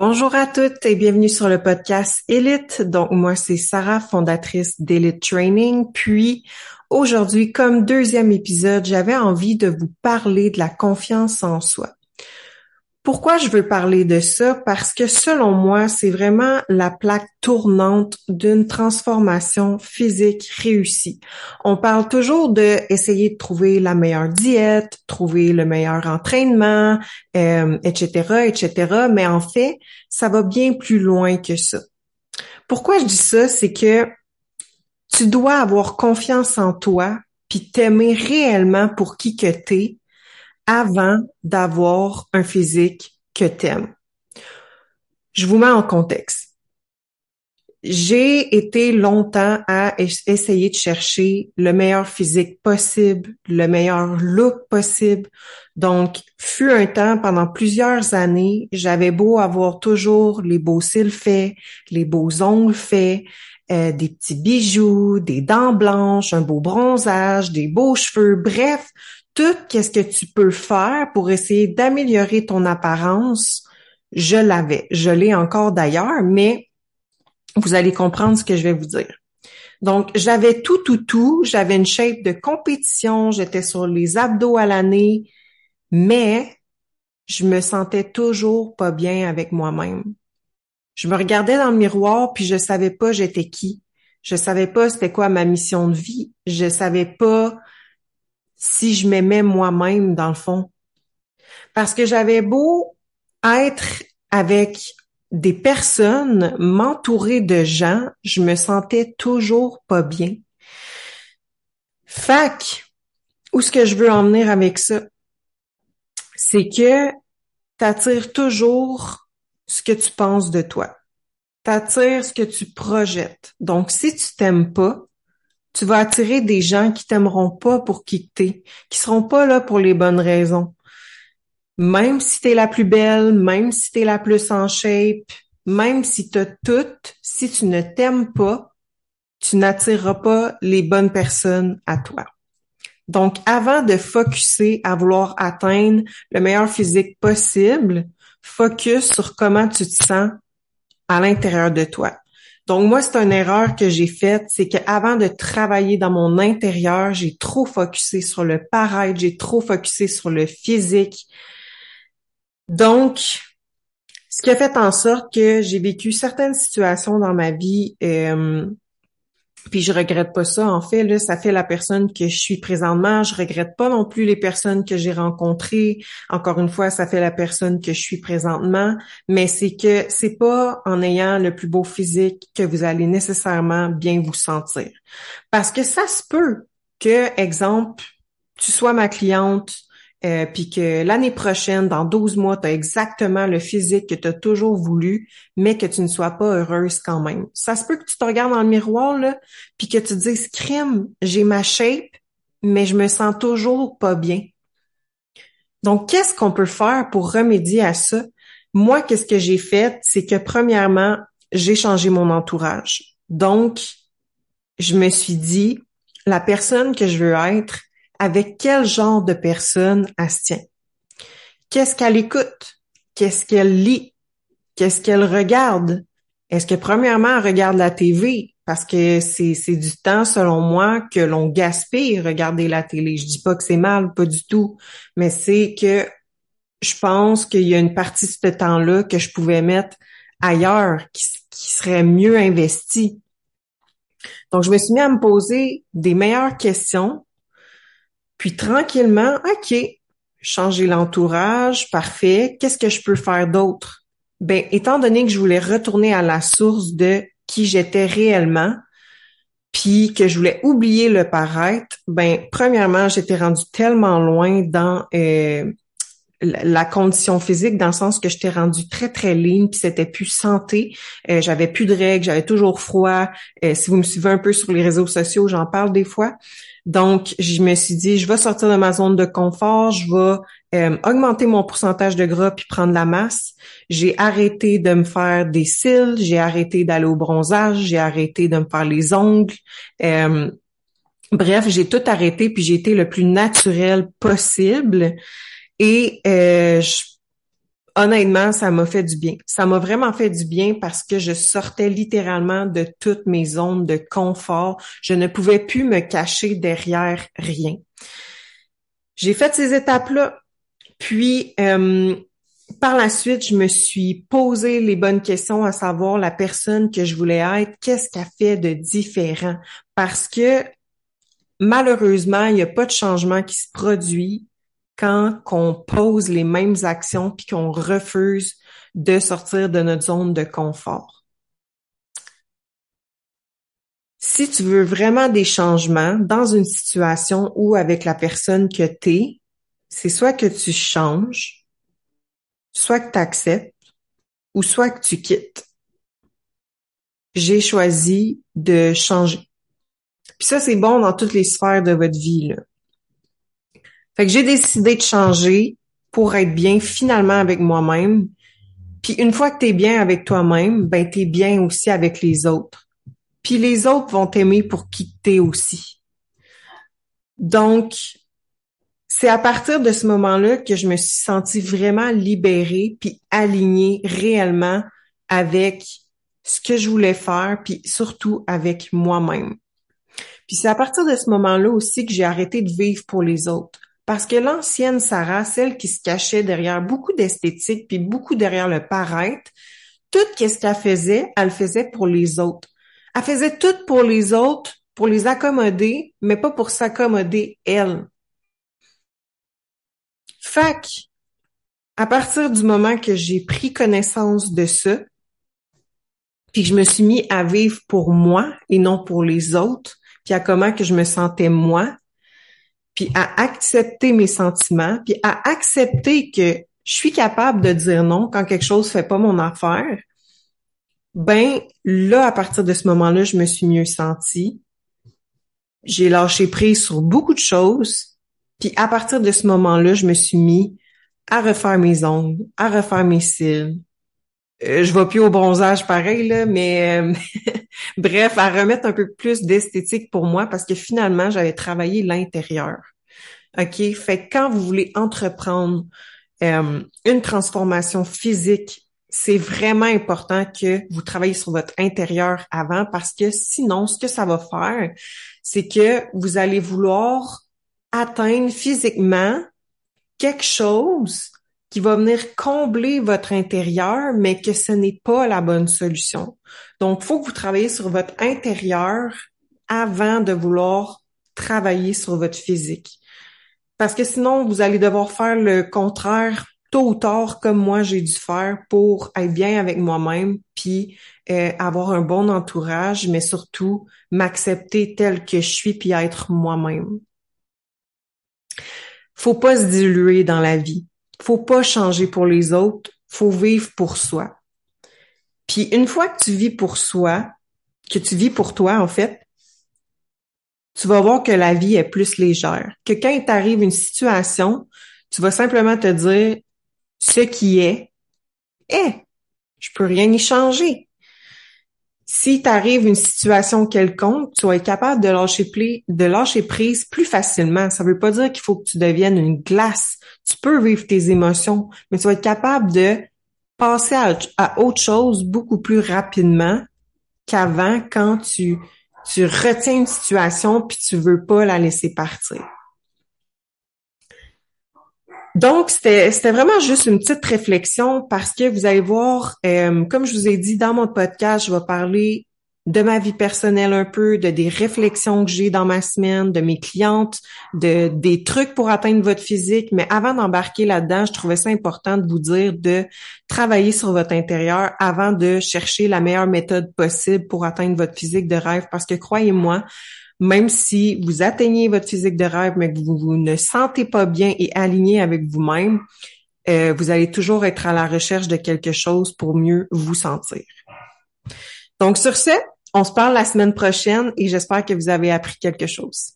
Bonjour à toutes et bienvenue sur le podcast Elite. Donc moi c'est Sarah, fondatrice d'Elite Training. Puis aujourd'hui, comme deuxième épisode, j'avais envie de vous parler de la confiance en soi. Pourquoi je veux parler de ça? Parce que selon moi, c'est vraiment la plaque tournante d'une transformation physique réussie. On parle toujours de essayer de trouver la meilleure diète, trouver le meilleur entraînement, euh, etc., etc. Mais en fait, ça va bien plus loin que ça. Pourquoi je dis ça? C'est que tu dois avoir confiance en toi puis t'aimer réellement pour qui que t'es avant d'avoir un physique que t'aimes. Je vous mets en contexte. J'ai été longtemps à essayer de chercher le meilleur physique possible, le meilleur look possible. Donc, fut un temps, pendant plusieurs années, j'avais beau avoir toujours les beaux cils faits, les beaux ongles faits, euh, des petits bijoux, des dents blanches, un beau bronzage, des beaux cheveux, bref, tout qu'est-ce que tu peux faire pour essayer d'améliorer ton apparence, je l'avais. Je l'ai encore d'ailleurs, mais vous allez comprendre ce que je vais vous dire. Donc, j'avais tout, tout, tout. J'avais une shape de compétition. J'étais sur les abdos à l'année, mais je me sentais toujours pas bien avec moi-même. Je me regardais dans le miroir puis je savais pas j'étais qui. Je savais pas c'était quoi ma mission de vie. Je savais pas si je m'aimais moi-même dans le fond. Parce que j'avais beau être avec des personnes, m'entourer de gens, je me sentais toujours pas bien. Fac, où ce que je veux en venir avec ça, c'est que t'attires toujours ce que tu penses de toi. T'attires ce que tu projettes. Donc, si tu t'aimes pas, tu vas attirer des gens qui t'aimeront pas pour qui t'es, qui seront pas là pour les bonnes raisons. Même si t'es la plus belle, même si t'es la plus en shape, même si t'as tout, si tu ne t'aimes pas, tu n'attireras pas les bonnes personnes à toi. Donc, avant de focuser à vouloir atteindre le meilleur physique possible, focus sur comment tu te sens à l'intérieur de toi. Donc moi, c'est une erreur que j'ai faite, c'est qu'avant de travailler dans mon intérieur, j'ai trop focusé sur le paraître, j'ai trop focusé sur le physique. Donc, ce qui a fait en sorte que j'ai vécu certaines situations dans ma vie euh, puis je regrette pas ça. En fait, là, ça fait la personne que je suis présentement. Je regrette pas non plus les personnes que j'ai rencontrées. Encore une fois, ça fait la personne que je suis présentement. Mais c'est que c'est pas en ayant le plus beau physique que vous allez nécessairement bien vous sentir. Parce que ça se peut que, exemple, tu sois ma cliente, euh, puis que l'année prochaine, dans 12 mois, tu as exactement le physique que tu as toujours voulu, mais que tu ne sois pas heureuse quand même. Ça se peut que tu te regardes dans le miroir, là, puis que tu te dises, crime, j'ai ma shape, mais je me sens toujours pas bien. Donc, qu'est-ce qu'on peut faire pour remédier à ça? Moi, qu'est-ce que j'ai fait? C'est que premièrement, j'ai changé mon entourage. Donc, je me suis dit, la personne que je veux être, avec quel genre de personne elle se tient? Qu'est-ce qu'elle écoute? Qu'est-ce qu'elle lit? Qu'est-ce qu'elle regarde? Est-ce que premièrement, elle regarde la TV? Parce que c'est, du temps, selon moi, que l'on gaspille regarder la télé. Je dis pas que c'est mal, pas du tout. Mais c'est que je pense qu'il y a une partie de ce temps-là que je pouvais mettre ailleurs, qui, qui serait mieux investi. Donc, je me suis mis à me poser des meilleures questions puis tranquillement, OK, changer l'entourage, parfait. Qu'est-ce que je peux faire d'autre? Ben, étant donné que je voulais retourner à la source de qui j'étais réellement, puis que je voulais oublier le paraître, ben, premièrement, j'étais rendue tellement loin dans euh, la condition physique dans le sens que j'étais rendue très très ligne puis c'était plus santé euh, j'avais plus de règles j'avais toujours froid euh, si vous me suivez un peu sur les réseaux sociaux j'en parle des fois donc, je me suis dit, je vais sortir de ma zone de confort, je vais euh, augmenter mon pourcentage de gras puis prendre la masse. J'ai arrêté de me faire des cils, j'ai arrêté d'aller au bronzage, j'ai arrêté de me faire les ongles. Euh, bref, j'ai tout arrêté puis j'ai été le plus naturel possible. Et euh, honnêtement, ça m'a fait du bien. Ça m'a vraiment fait du bien parce que je sortais littéralement de toutes mes zones de confort. Je ne pouvais plus me cacher derrière rien. J'ai fait ces étapes-là. Puis, euh, par la suite, je me suis posé les bonnes questions à savoir la personne que je voulais être, qu'est-ce qu'elle fait de différent? Parce que malheureusement, il n'y a pas de changement qui se produit quand on pose les mêmes actions puis qu'on refuse de sortir de notre zone de confort. Si tu veux vraiment des changements dans une situation ou avec la personne que tu es, c'est soit que tu changes, soit que tu acceptes ou soit que tu quittes. J'ai choisi de changer. Puis ça, c'est bon dans toutes les sphères de votre vie. Là. Fait que j'ai décidé de changer pour être bien finalement avec moi-même. Puis une fois que tu es bien avec toi-même, ben tu es bien aussi avec les autres. Puis les autres vont t'aimer pour qui t'es aussi. Donc, c'est à partir de ce moment-là que je me suis sentie vraiment libérée puis alignée réellement avec ce que je voulais faire puis surtout avec moi-même. Puis c'est à partir de ce moment-là aussi que j'ai arrêté de vivre pour les autres. Parce que l'ancienne Sarah, celle qui se cachait derrière beaucoup d'esthétique puis beaucoup derrière le paraître, tout ce qu'elle faisait, elle faisait pour les autres. Elle faisait tout pour les autres, pour les accommoder, mais pas pour s'accommoder elle. Fac, à partir du moment que j'ai pris connaissance de ça, puis que je me suis mis à vivre pour moi et non pour les autres, puis à comment que je me sentais moi, puis à accepter mes sentiments, puis à accepter que je suis capable de dire non quand quelque chose fait pas mon affaire, ben là, à partir de ce moment-là, je me suis mieux sentie. J'ai lâché prise sur beaucoup de choses. Puis à partir de ce moment-là, je me suis mis à refaire mes ongles, à refaire mes cils. Euh, je vais plus au bronzage pareil, là, mais euh, bref, à remettre un peu plus d'esthétique pour moi parce que finalement, j'avais travaillé l'intérieur. OK? Fait que quand vous voulez entreprendre euh, une transformation physique, c'est vraiment important que vous travaillez sur votre intérieur avant parce que sinon, ce que ça va faire, c'est que vous allez vouloir atteindre physiquement quelque chose qui va venir combler votre intérieur, mais que ce n'est pas la bonne solution. Donc, faut que vous travaillez sur votre intérieur avant de vouloir travailler sur votre physique. Parce que sinon, vous allez devoir faire le contraire tôt ou tard, comme moi j'ai dû faire pour être bien avec moi-même, puis euh, avoir un bon entourage, mais surtout m'accepter tel que je suis, puis être moi-même. Faut pas se diluer dans la vie. Faut pas changer pour les autres. Faut vivre pour soi. Puis une fois que tu vis pour soi, que tu vis pour toi, en fait, tu vas voir que la vie est plus légère. Que quand il t'arrive une situation, tu vas simplement te dire ce qui est est. Je peux rien y changer. Si t'arrive une situation quelconque, tu vas être capable de lâcher, prise plus facilement. Ça veut pas dire qu'il faut que tu deviennes une glace. Tu peux vivre tes émotions, mais tu vas être capable de passer à, à autre chose beaucoup plus rapidement qu'avant quand tu tu retiens une situation puis tu veux pas la laisser partir. Donc, c'était vraiment juste une petite réflexion parce que vous allez voir, euh, comme je vous ai dit dans mon podcast, je vais parler de ma vie personnelle un peu, de des réflexions que j'ai dans ma semaine, de mes clientes, de des trucs pour atteindre votre physique. Mais avant d'embarquer là-dedans, je trouvais ça important de vous dire de travailler sur votre intérieur avant de chercher la meilleure méthode possible pour atteindre votre physique de rêve. Parce que croyez-moi, même si vous atteignez votre physique de rêve, mais que vous, ne sentez pas bien et aligné avec vous-même, euh, vous allez toujours être à la recherche de quelque chose pour mieux vous sentir. Donc sur ce, on se parle la semaine prochaine et j'espère que vous avez appris quelque chose.